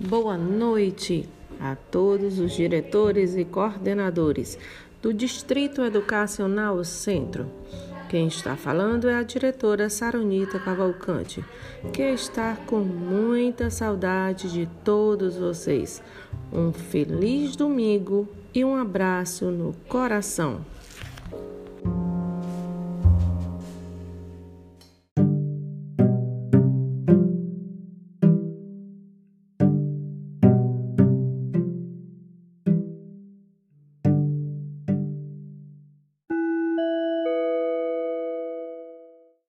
Boa noite a todos os diretores e coordenadores do Distrito Educacional Centro. Quem está falando é a diretora Saronita Cavalcante, que está com muita saudade de todos vocês. Um feliz domingo e um abraço no coração.